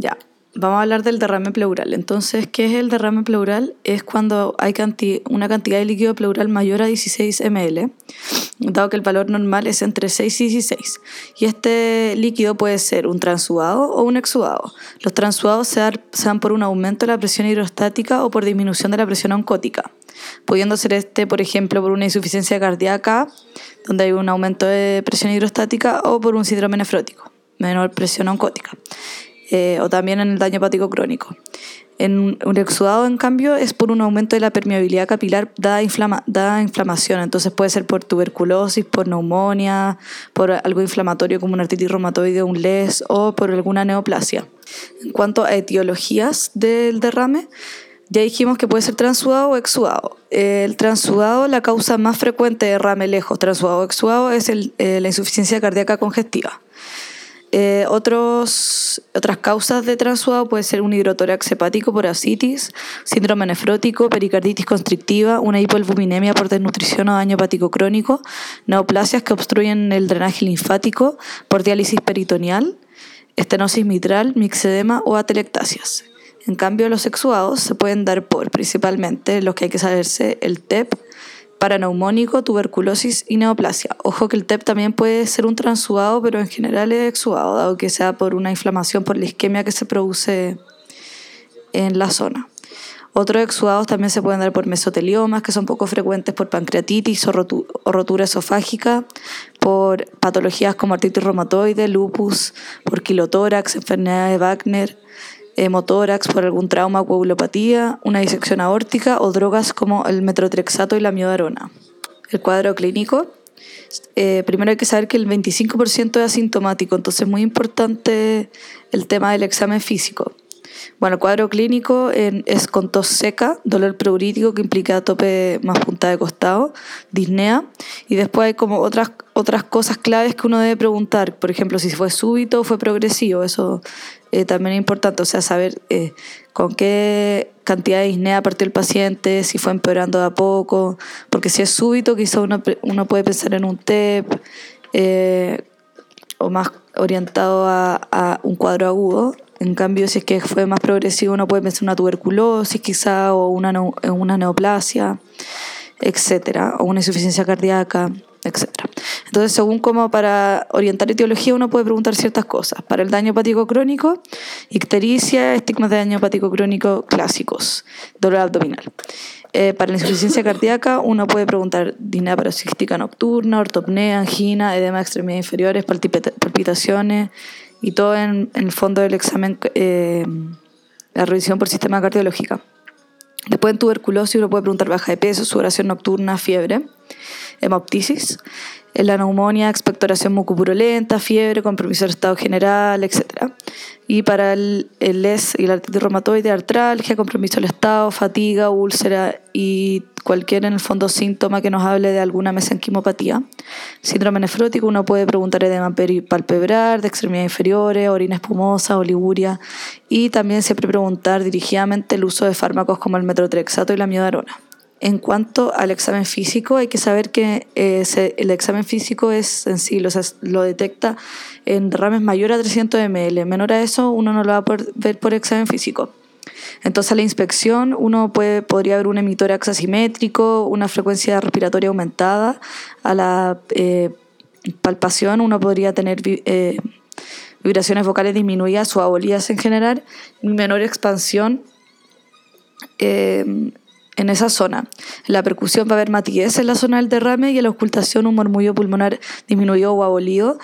Ya, vamos a hablar del derrame pleural. Entonces, ¿qué es el derrame pleural? Es cuando hay canti una cantidad de líquido pleural mayor a 16 ml, dado que el valor normal es entre 6 y 16. Y este líquido puede ser un transudado o un exudado. Los transudados se dan, por un aumento de la presión hidrostática o por disminución de la presión oncótica, pudiendo ser este, por ejemplo, por una insuficiencia cardíaca, donde hay un aumento de presión hidrostática, o por un síndrome nefrótico, menor presión oncótica. Eh, o también en el daño hepático crónico. En un exudado, en cambio, es por un aumento de la permeabilidad capilar dada, inflama, inflamación. Entonces puede ser por tuberculosis, por neumonía, por algo inflamatorio como una artritis reumatoide, un LES o por alguna neoplasia. En cuanto a etiologías del derrame, ya dijimos que puede ser transudado o exudado. El transudado, la causa más frecuente de derrame lejos, transudado o exudado, es eh, la insuficiencia cardíaca congestiva. Eh, otros, otras causas de transudado puede ser un hidrotórax hepático por asitis, síndrome nefrótico, pericarditis constrictiva, una hipoalbuminemia por desnutrición o daño hepático crónico, neoplasias que obstruyen el drenaje linfático por diálisis peritoneal, estenosis mitral, mixedema o atelectasias. En cambio, los exudados se pueden dar por principalmente los que hay que saberse el TEP, paraneumónico, tuberculosis y neoplasia. Ojo que el TEP también puede ser un transudado, pero en general es exudado, dado que sea por una inflamación por la isquemia que se produce en la zona. Otros exudados también se pueden dar por mesoteliomas, que son poco frecuentes por pancreatitis o, rotura esofágica, por patologías como artritis reumatoide, lupus, por quilotórax, enfermedad de Wagner, hemotórax por algún trauma coagulopatía, una disección aórtica o drogas como el metrotrexato y la miodarona. El cuadro clínico. Eh, primero hay que saber que el 25% es asintomático, entonces es muy importante el tema del examen físico. Bueno, el cuadro clínico es con tos seca, dolor preurítico que implica tope más punta de costado, disnea, y después hay como otras, otras cosas claves que uno debe preguntar, por ejemplo, si fue súbito o fue progresivo, eso eh, también es importante, o sea, saber eh, con qué cantidad de disnea partió el paciente, si fue empeorando de a poco, porque si es súbito, quizá uno, uno puede pensar en un TEP eh, o más orientado a, a, un cuadro agudo. En cambio, si es que fue más progresivo, uno puede pensar en una tuberculosis quizá o una, una neoplasia, etcétera, o una insuficiencia cardíaca etc. Entonces, según como para orientar etiología, uno puede preguntar ciertas cosas. Para el daño hepático crónico, ictericia, estigmas de daño hepático crónico clásicos, dolor abdominal. Eh, para la insuficiencia cardíaca, uno puede preguntar disnea paroxística nocturna, ortopnea, angina, edema de extremidades inferiores, palpitaciones y todo en, el fondo del examen, eh, la revisión por sistema cardiológica. Después en tuberculosis uno puede preguntar baja de peso, sudoración nocturna, fiebre hemoptisis, en la neumonía, expectoración mucopurulenta, fiebre, compromiso del estado general, etc. Y para el, el LES y la artritis reumatoide, artralgia, compromiso del estado, fatiga, úlcera y cualquier en el fondo síntoma que nos hable de alguna mesenquimopatía. Síndrome nefrótico, uno puede preguntar edema palpebral, de extremidades inferiores, orina espumosa, oliguria y también siempre preguntar dirigidamente el uso de fármacos como el metrotrexato y la miodarona. En cuanto al examen físico, hay que saber que eh, el examen físico es sensible, o sea, lo detecta en derrames mayor a 300 ml. Menor a eso, uno no lo va a ver por examen físico. Entonces, a la inspección, uno puede, podría ver un emitórax asimétrico, una frecuencia respiratoria aumentada. A la eh, palpación, uno podría tener eh, vibraciones vocales disminuidas o abolías en general, menor expansión en esa zona. La percusión va a haber matiguez en la zona del derrame y en la ocultación un murmullo pulmonar disminuido o abolido,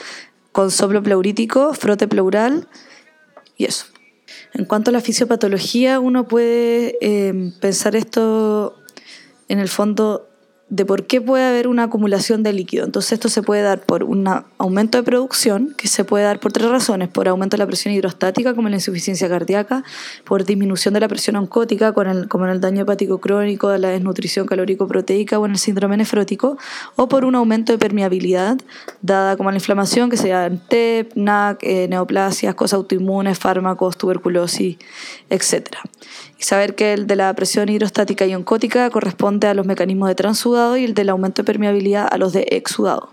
con soplo pleurítico, frote pleural y eso. En cuanto a la fisiopatología, uno puede eh, pensar esto en el fondo de por qué puede haber una acumulación de líquido. Entonces esto se puede dar por un aumento de producción, que se puede dar por tres razones, por aumento de la presión hidrostática, como la insuficiencia cardíaca, por disminución de la presión oncótica, como en el daño hepático crónico, de la desnutrición calórico-proteica o en el síndrome nefrótico, o por un aumento de permeabilidad, dada como la inflamación, que sea TEP, NAC, eh, neoplasias, cosas autoinmunes, fármacos, tuberculosis, etc saber que el de la presión hidrostática y oncótica corresponde a los mecanismos de y el del aumento de permeabilidad a los de exudado.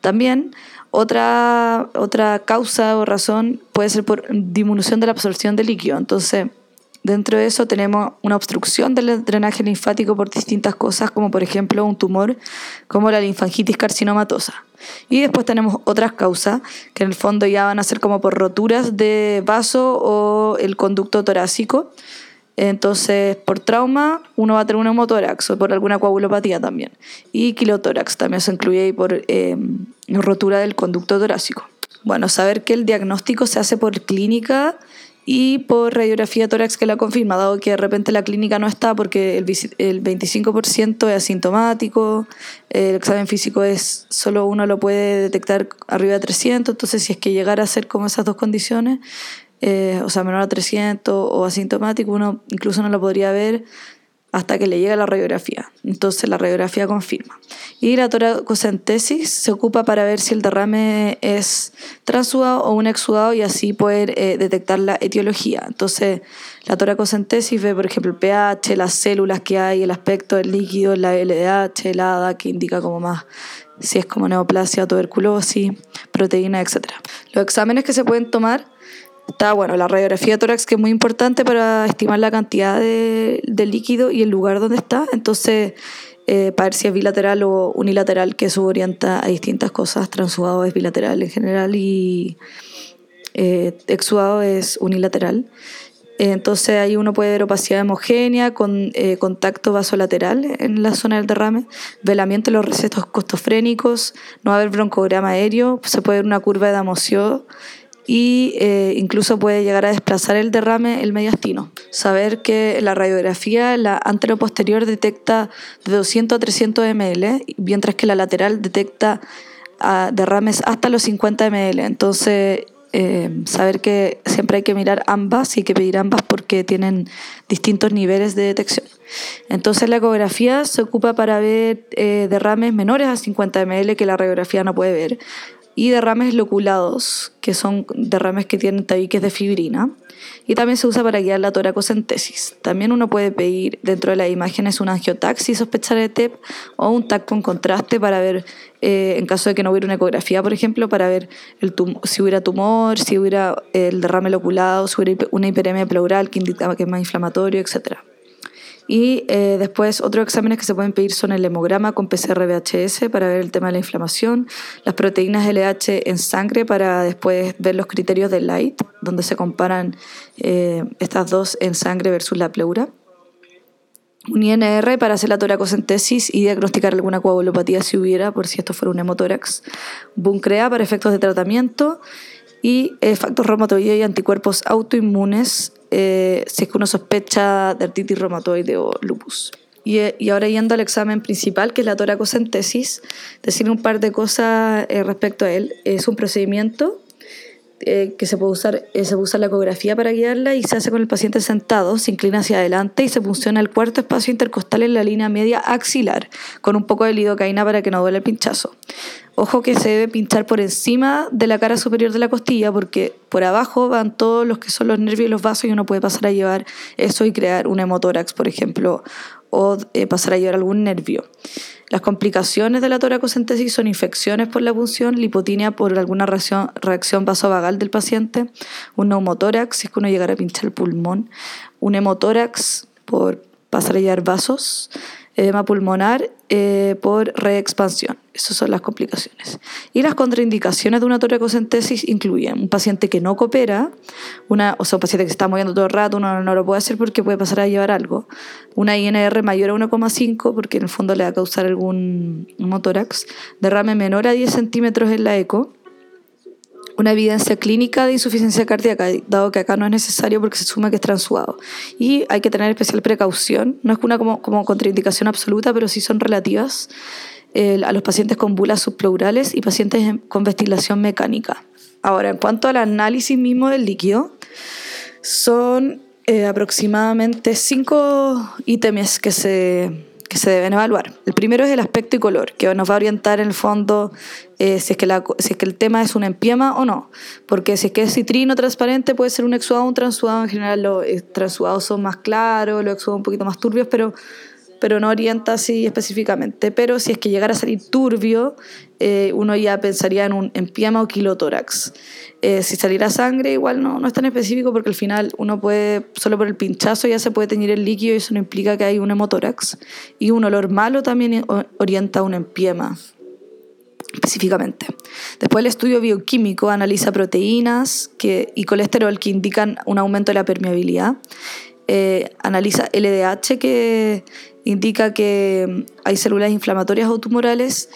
También Otra, otra causa o razón puede ser por disminución de la absorción de líquido. Entonces, dentro de eso tenemos una obstrucción del drenaje linfático por distintas cosas, como por ejemplo un tumor como la linfangitis carcinomatosa. Y después tenemos otras causas, que en el fondo ya van a ser como por roturas de vaso o el conducto torácico. Entonces, por trauma, uno va a tener un hemotórax o por alguna coagulopatía también. Y quilotórax también se incluye ahí por eh, rotura del conducto torácico. Bueno, saber que el diagnóstico se hace por clínica y por radiografía tórax que la confirma, dado que de repente la clínica no está porque el, el 25% es asintomático, el examen físico es solo uno lo puede detectar arriba de 300, entonces si es que llegara a ser como esas dos condiciones, eh, o sea, menor a 300 o asintomático, uno incluso no lo podría ver hasta que le llega la radiografía. Entonces la radiografía confirma. Y la toracocentesis se ocupa para ver si el derrame es transudado o un exudado y así poder eh, detectar la etiología. Entonces la toracocentesis ve, por ejemplo, el pH, las células que hay, el aspecto del líquido, la LDH, el ADA, que indica como más si es como neoplasia, tuberculosis, proteína, etc. Los exámenes que se pueden tomar Está bueno, la radiografía de tórax que es muy importante para estimar la cantidad de, líquido y el lugar donde está. Entonces, eh, para ver si es bilateral o unilateral, que eso orienta a distintas cosas. Transudado es bilateral en general y eh, exudado es unilateral. Entonces ahí uno puede ver opacidad homogénea con eh, contacto vasolateral en la zona del derrame, velamiento de los recetos costofrénicos, no haber broncograma aéreo, se puede ver una curva de Damocio y eh, incluso puede llegar a desplazar el derrame el mediastino. Saber que la radiografía, la anteroposterior detecta de 200 a 300 ml, mientras que la lateral detecta ah, derrames hasta los 50 ml. Entonces, eh, saber que siempre hay que mirar ambas y hay que pedir ambas porque tienen distintos niveles de detección. Entonces la ecografía se ocupa para ver eh, derrames menores a 50 ml que la radiografía no puede ver y derrames loculados, que son derrames que tienen tabiques de fibrina. Y también se usa para guiar la toracocentesis. También uno puede pedir dentro de las imágenes un angiotaxi sospechar de TEP o un TAC con contraste para ver, eh, en caso de que no hubiera una ecografía, por ejemplo, para ver el si hubiera tumor, si hubiera el derrame loculado, si hubiera una hiperemia pleural que indicaba que es más inflamatorio, etcétera. Y eh, después otros exámenes que se pueden pedir son el hemograma con PCR-VHS para ver el tema de la inflamación, las proteínas LH en sangre para después ver los criterios de Light, donde se comparan eh, estas dos en sangre versus la pleura. Un INR para hacer la toracocentesis y diagnosticar alguna coagulopatía si hubiera, por si esto fuera un hemotórax. Buncrea para efectos de tratamiento y eh, factor reumatoide y anticuerpos autoinmunes eh, si es que uno sospecha de artritis reumatoide o lupus. Y, eh, ahora yendo al examen principal, que es la toracocentesis, decir un par de cosas eh, respecto a él. Es un procedimiento eh, que se puede usar, eh, se usa la ecografía para guiarla y se hace con el paciente sentado, se inclina hacia adelante y se funciona el cuarto espacio intercostal en la línea media axilar, con un poco de lidocaína para que no duele el pinchazo. Ojo que se debe pinchar por encima de la cara superior de la costilla porque por abajo van todos los que son los nervios y los vasos y uno puede pasar a llevar eso y crear un hemotórax, por ejemplo, o eh, pasar a llevar algún nervio. Las complicaciones de la toracocentesis son infecciones por la punción, lipotinia por alguna reacción, reacción vasovagal del paciente, un neumotórax, si es que uno llegara a pinchar el pulmón, un hemotórax por pasar a llevar vasos, edema pulmonar eh, por reexpansión. Esas son las complicaciones. Y las contraindicaciones de una toracocentesis incluyen un paciente que no coopera, una, o sea, un paciente que se está moviendo todo el rato, uno no lo puede hacer porque puede pasar a llevar algo, una INR mayor a 1,5 porque en el fondo le va a causar algún motórax, derrame menor a 10 centímetros en la eco, una evidencia clínica de insuficiencia cardíaca, dado que acá no es necesario porque se asume que es transudado. Y hay que tener especial precaución, no es una como, como contraindicación absoluta, pero sí son relativas eh, a los pacientes con bulas subpleurales y pacientes con ventilación mecánica. Ahora, en cuanto al análisis mismo del líquido, son eh, aproximadamente cinco ítems que se que se deben evaluar. El primero es el aspecto y color, que nos va a orientar en el fondo eh, si, es que el tema es un empiema o no. Porque si es que es citrino transparente, puede ser un exudado o un transudado. En general, los eh, transudados son más claros, los exudados un poquito más turbios, pero pero no orienta así específicamente. Pero si es que llegara a salir turbio, eh, uno ya pensaría en un empiema o kilotórax. Eh, si saliera sangre, igual no, no es tan específico porque al final uno puede, solo por el pinchazo ya se puede teñir el líquido y eso no implica que hay un hemotórax. Y un olor malo también orienta a un empiema específicamente. Después el estudio bioquímico analiza proteínas que, y colesterol que indican un aumento de la permeabilidad. Eh, analiza LDH que indica que hay células inflamatorias o tumorales.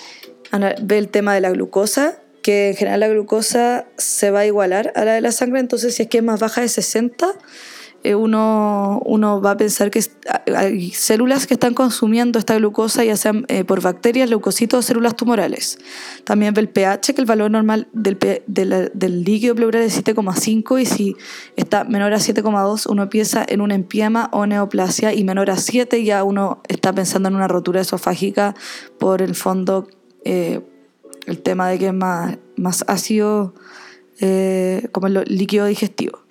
Ve el tema de la glucosa, que en general la glucosa se va a igualar a la de la sangre, entonces si es que es más baja de 60, eh, uno, uno, va a pensar que hay células que están consumiendo esta glucosa, ya sean eh, por bacterias, leucocitos o células tumorales. También ve el pH, que el valor normal del, líquido pleural es 7,5 y si está menor a 7,2 uno piensa en un empiema o neoplasia y menor a 7 ya uno está pensando en una rotura esofágica por el fondo, eh, el tema de que es más, más ácido como el líquido digestivo.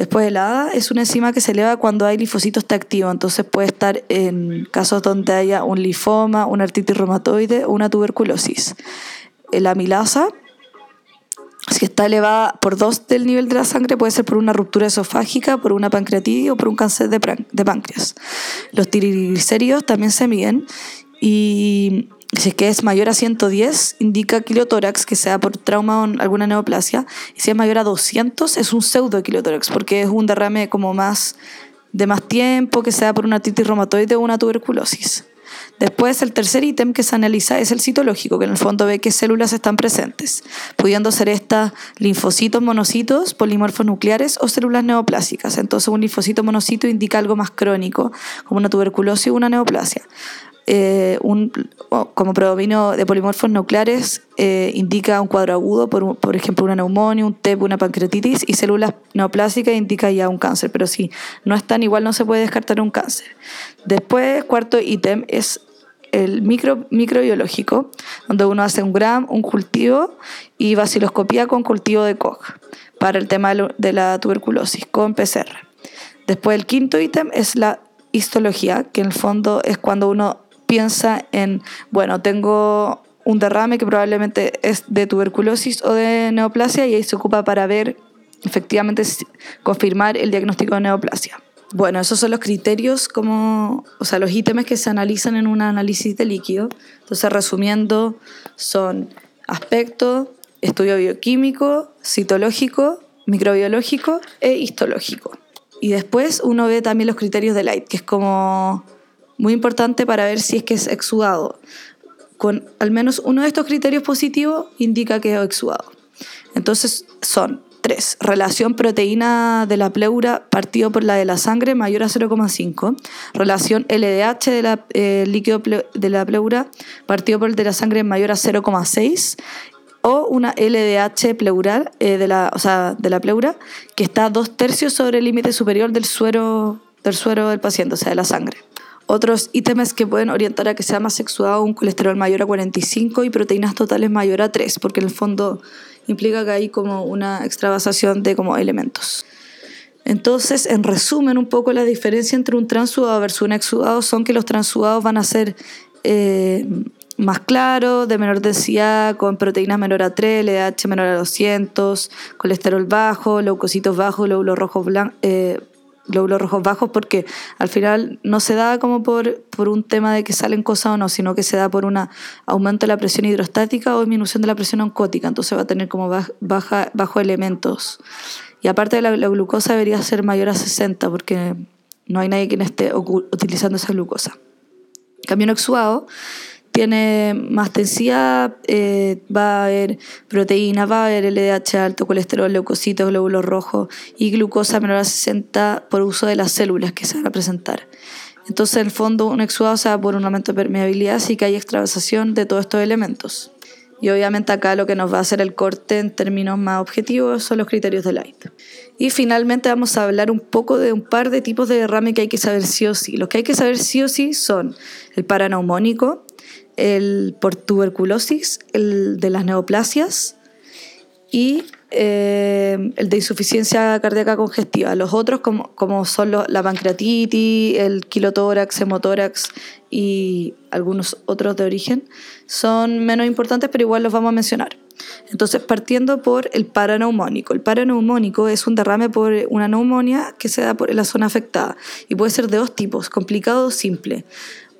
Después de la ADA es una enzima que se eleva cuando hay linfocitos T activo, entonces puede estar en casos donde haya un linfoma, una artritis reumatoide o una tuberculosis. La amilasa, si está elevada por dos del nivel de la sangre, puede ser por una ruptura esofágica, por una pancreatitis o por un cáncer de, páncreas. Los triglicéridos también se miden y si es que es mayor a 110, indica kilotórax, que sea por trauma o alguna neoplasia. Y si es mayor a 200, es un pseudo kilotórax, porque es un derrame como más de más tiempo, que sea por una artritis reumatoide o una tuberculosis. Después, el tercer ítem que se analiza es el citológico, que en el fondo ve qué células están presentes, pudiendo ser estas linfocitos, monocitos, polimorfos nucleares o células neoplásicas. Entonces, un linfocito monocito indica algo más crónico, como una tuberculosis o una neoplasia. Eh, un, como predominio de polimorfos nucleares eh, indica un cuadro agudo, por, por, ejemplo una neumonía, un TEP, una pancreatitis, y células neoplásicas indica ya un cáncer, pero si no están igual no se puede descartar un cáncer. Después, cuarto ítem es el micro, microbiológico, donde uno hace un gram, un cultivo y vaciloscopía con cultivo de Koch para el tema de la tuberculosis con PCR. Después el quinto ítem es la histología, que en el fondo es cuando uno piensa en, bueno, tengo un derrame que probablemente es de tuberculosis o de neoplasia y ahí se ocupa para ver, efectivamente, confirmar el diagnóstico de neoplasia. Bueno, esos son los criterios, como, o sea, los ítems que se analizan en un análisis de líquido. Entonces, resumiendo, son aspecto, estudio bioquímico, citológico, microbiológico e histológico. Y después uno ve también los criterios de Light, que es como muy importante para ver si es que es exudado. Con al menos uno de estos criterios positivos indica que es exudado. Entonces son tres. Relación proteína de la pleura partido por la de la sangre mayor a 0,5. Relación LDH de la, eh, líquido de la pleura partido por el de la sangre mayor a 0,6 o una LDH pleural eh, de, la, o sea, de la pleura que está dos tercios sobre el límite superior del suero, del suero del paciente, o sea, de la sangre. Otros ítems que pueden orientar a que sea más sexuado un colesterol mayor a 45 y proteínas totales mayor a 3, porque en el fondo implica que hay como una extravasación de como elementos. Entonces, en resumen, un poco la diferencia entre un transudado versus un exudado son que los transudados van a ser eh, más claros, de menor densidad, con proteínas menor a 3, LDH menor a 200, colesterol bajo, leucocitos bajos, glóbulos rojos blancos. Eh, glóbulos rojos bajos porque al final no se da como por, por un tema de que salen cosas o no, sino que se da por un aumento de la presión hidrostática o disminución de la presión oncótica, entonces va a tener como baja, bajo elementos. Y aparte de la, glucosa debería ser mayor a 60 porque no hay nadie quien esté utilizando esa glucosa. Cambio exudado tiene más densidad, eh, va a haber proteína, va a haber LDH alto, colesterol, leucocitos, glóbulos rojos y glucosa menor a 60 por uso de las células que se van a presentar. Entonces, en el fondo, un exudado se da por un aumento de permeabilidad, así que hay extravasación de todos estos elementos. Y obviamente acá lo que nos va a hacer el corte en términos más objetivos son los criterios de Light. Y finalmente vamos a hablar un poco de un par de tipos de derrame que hay que saber sí o sí. Los que hay que saber sí o sí son el paraneumónico, el por tuberculosis, el de las neoplasias y eh, el de insuficiencia cardíaca congestiva. Los otros, como, como son la pancreatitis, el quilotórax, hemotórax y algunos otros de origen, son menos importantes, pero igual los vamos a mencionar. Entonces, partiendo por el paraneumónico. El paraneumónico es un derrame por una neumonía que se da por la zona afectada y puede ser de dos tipos, complicado o simple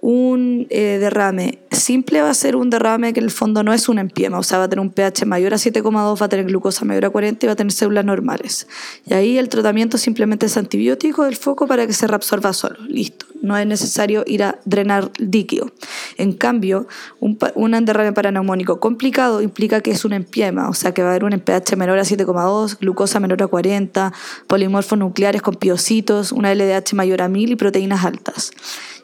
un eh, derrame simple va a ser un derrame que en el fondo no es un empiema, o sea, va a tener un pH mayor a 7,2, va a tener glucosa mayor a 40 y va a tener células normales. Y ahí el tratamiento simplemente es antibiótico del foco para que se reabsorba solo, listo. No es necesario ir a drenar líquido. En cambio, un, un derrame paraneumónico complicado implica que es un empiema, o sea, que va a haber un pH menor a 7,2, glucosa menor a 40, polimorfos nucleares con piocitos, una LDH mayor a 1000 y proteínas altas.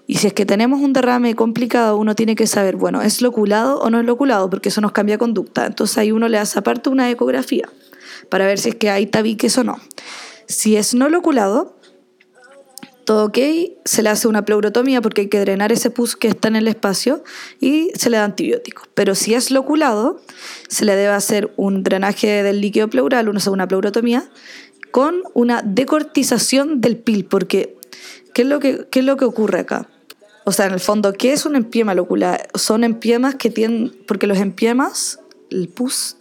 Y si es que tenemos un derrame complicado, uno tiene que saber, bueno, ¿es loculado o no es loculado? Porque eso nos cambia conducta. Entonces ahí uno le hace aparte una ecografía para ver si es que hay tabiques o no. Si es no loculado, todo ok, se le hace una pleurotomía porque hay que drenar ese pus que está en el espacio y se le da antibiótico. Pero si es loculado, se le debe hacer un drenaje del líquido pleural, una segunda pleurotomía, con una decortización del pil, porque ¿qué es lo que, qué es lo que ocurre acá? O sea, en el fondo, ¿qué es un empiema locular? Son empiemas que tienen, porque los empiemas, el pus,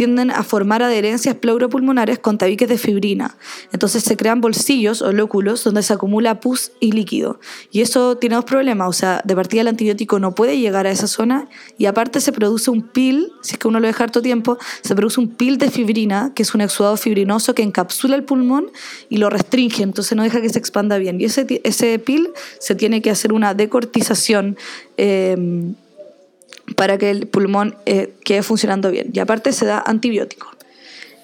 tienden a formar adherencias pleuropulmonares con tabiques de fibrina. Entonces se crean bolsillos o lóculos donde se acumula pus y líquido. Y eso tiene dos problemas, o sea, de partida el antibiótico no puede llegar a esa zona y aparte se produce un pil, si es que uno lo deja harto tiempo, se produce un pil de fibrina, que es un exudado fibrinoso que encapsula el pulmón y lo restringe, entonces no deja que se expanda bien. Y ese, pil se tiene que hacer una decortización. Eh, para que el pulmón eh, quede funcionando bien. Y aparte se da antibiótico.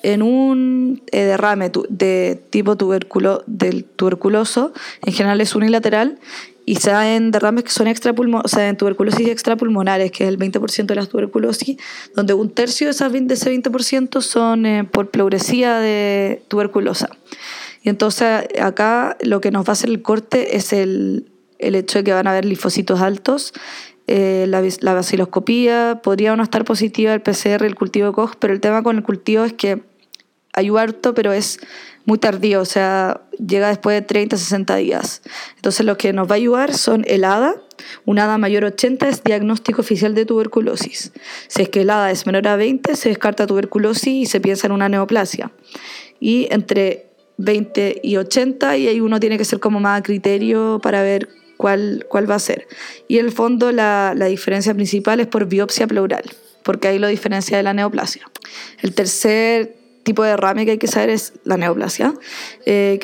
En un eh, derrame de tipo tuberculo, del tuberculoso, en general es unilateral y se da en derrames que son extrapulmonares, o sea, en tuberculosis extrapulmonares, que es el 20% de las tuberculosis, donde un tercio de, esas, de ese 20% son eh, por pleuresía de tuberculosa. Y entonces acá lo que nos va a hacer el corte es el, el hecho de que van a haber linfocitos altos eh, la, la, vaciloscopía, podría o no estar positiva el PCR, el cultivo de Koch, pero el tema con el cultivo es que ayuda harto, pero es muy tardío, o sea, llega después de 30, 60 días. Entonces lo que nos va a ayudar son el ADA, un ADA mayor a 80 es diagnóstico oficial de tuberculosis. Si es que el ADA es menor a 20, se descarta tuberculosis y se piensa en una neoplasia. Y entre 20 y 80, y ahí uno tiene que ser como más a criterio para ver cuál, cuál va a ser. Y el fondo la, la diferencia principal es por biopsia pleural, porque ahí lo diferencia de la neoplasia. El tercer tipo de derrame que hay que saber es la neoplasia, eh,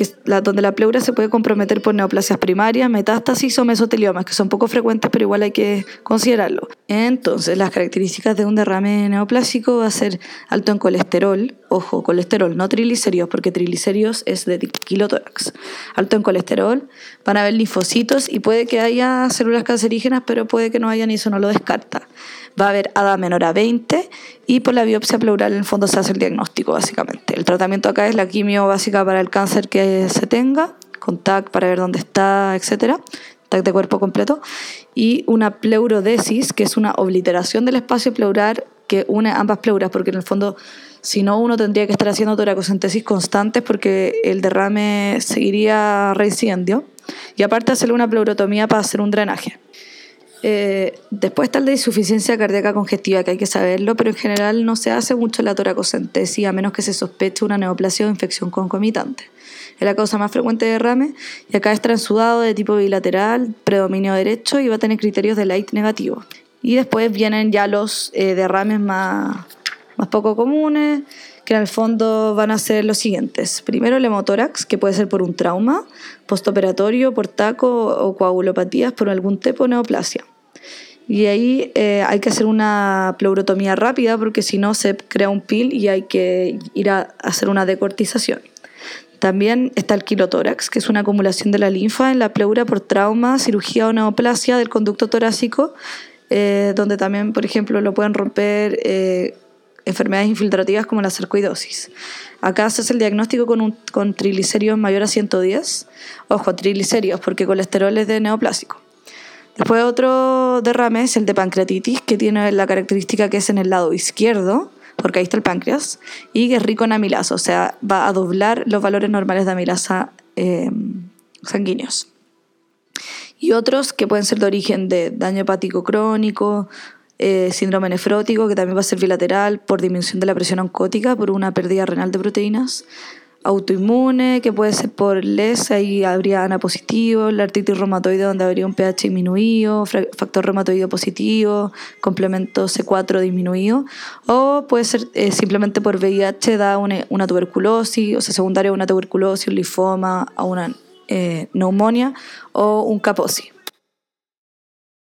donde la pleura se puede comprometer por neoplasias primarias, metástasis o mesoteliomas, que son poco frecuentes, pero igual hay que considerarlo. Entonces, las características de un derrame neoplásico va a ser alto en colesterol, ojo, colesterol, no triglicéridos, porque triglicéridos es de kilotórax. Alto en colesterol, van a haber linfocitos y puede que haya células cancerígenas, pero puede que no haya ni eso no lo descarta va a haber ADA menor a 20 y por la biopsia pleural en el fondo se hace el diagnóstico básicamente. El tratamiento acá es la quimio básica para el cáncer que se tenga, con TAC para ver dónde está, etcétera, TAC de cuerpo completo, y una pleurodesis, que es una obliteración del espacio pleural que une ambas pleuras, porque en el fondo si no uno tendría que estar haciendo toracocentesis constantes porque el derrame seguiría reincidiendo. Y aparte hacerle una pleurotomía para hacer un drenaje. Eh, después está el de insuficiencia cardíaca congestiva, que hay que saberlo, pero en general no se hace mucho la toracocentesis a menos que se sospeche una neoplasia o infección concomitante. Es la causa más frecuente de derrame y acá es transudado de tipo bilateral, predominio derecho y va a tener criterios de light negativo. Y después vienen ya los eh, derrames más, más poco comunes, que en el fondo van a ser los siguientes. Primero el hemotórax, que puede ser por un trauma, postoperatorio, por taco o coagulopatías por algún tipo de neoplasia. Y ahí eh, hay que hacer una pleurotomía rápida porque si no se crea un pil y hay que ir a hacer una decortización. También está el quilotórax, que es una acumulación de la linfa en la pleura por trauma, cirugía o neoplasia del conducto torácico, eh, donde también, por ejemplo, lo pueden romper eh, enfermedades infiltrativas como la sarcoidosis. Acá se hace el diagnóstico con, un, con triglicéridos mayor a 110. Ojo, triglicéridos, porque colesterol es de neoplásico. Después otro derrame es el de pancreatitis, que tiene la característica que es en el lado izquierdo, porque ahí está el páncreas, y que es rico en amilasa, o sea, va a doblar los valores normales de amilasa eh, sanguíneos. Y otros que pueden ser de origen de daño hepático crónico, eh, síndrome nefrótico, que también va a ser bilateral por disminución de la presión oncótica, por una pérdida renal de proteínas, autoinmune, que puede ser por LES, ahí habría ANA positivo, la artritis reumatoide donde habría un pH disminuido, factor reumatoide positivo, complemento C4 disminuido, o puede ser eh, simplemente por VIH da una, una, tuberculosis, o sea, secundaria una tuberculosis, un linfoma, a una eh, neumonía o un caposi.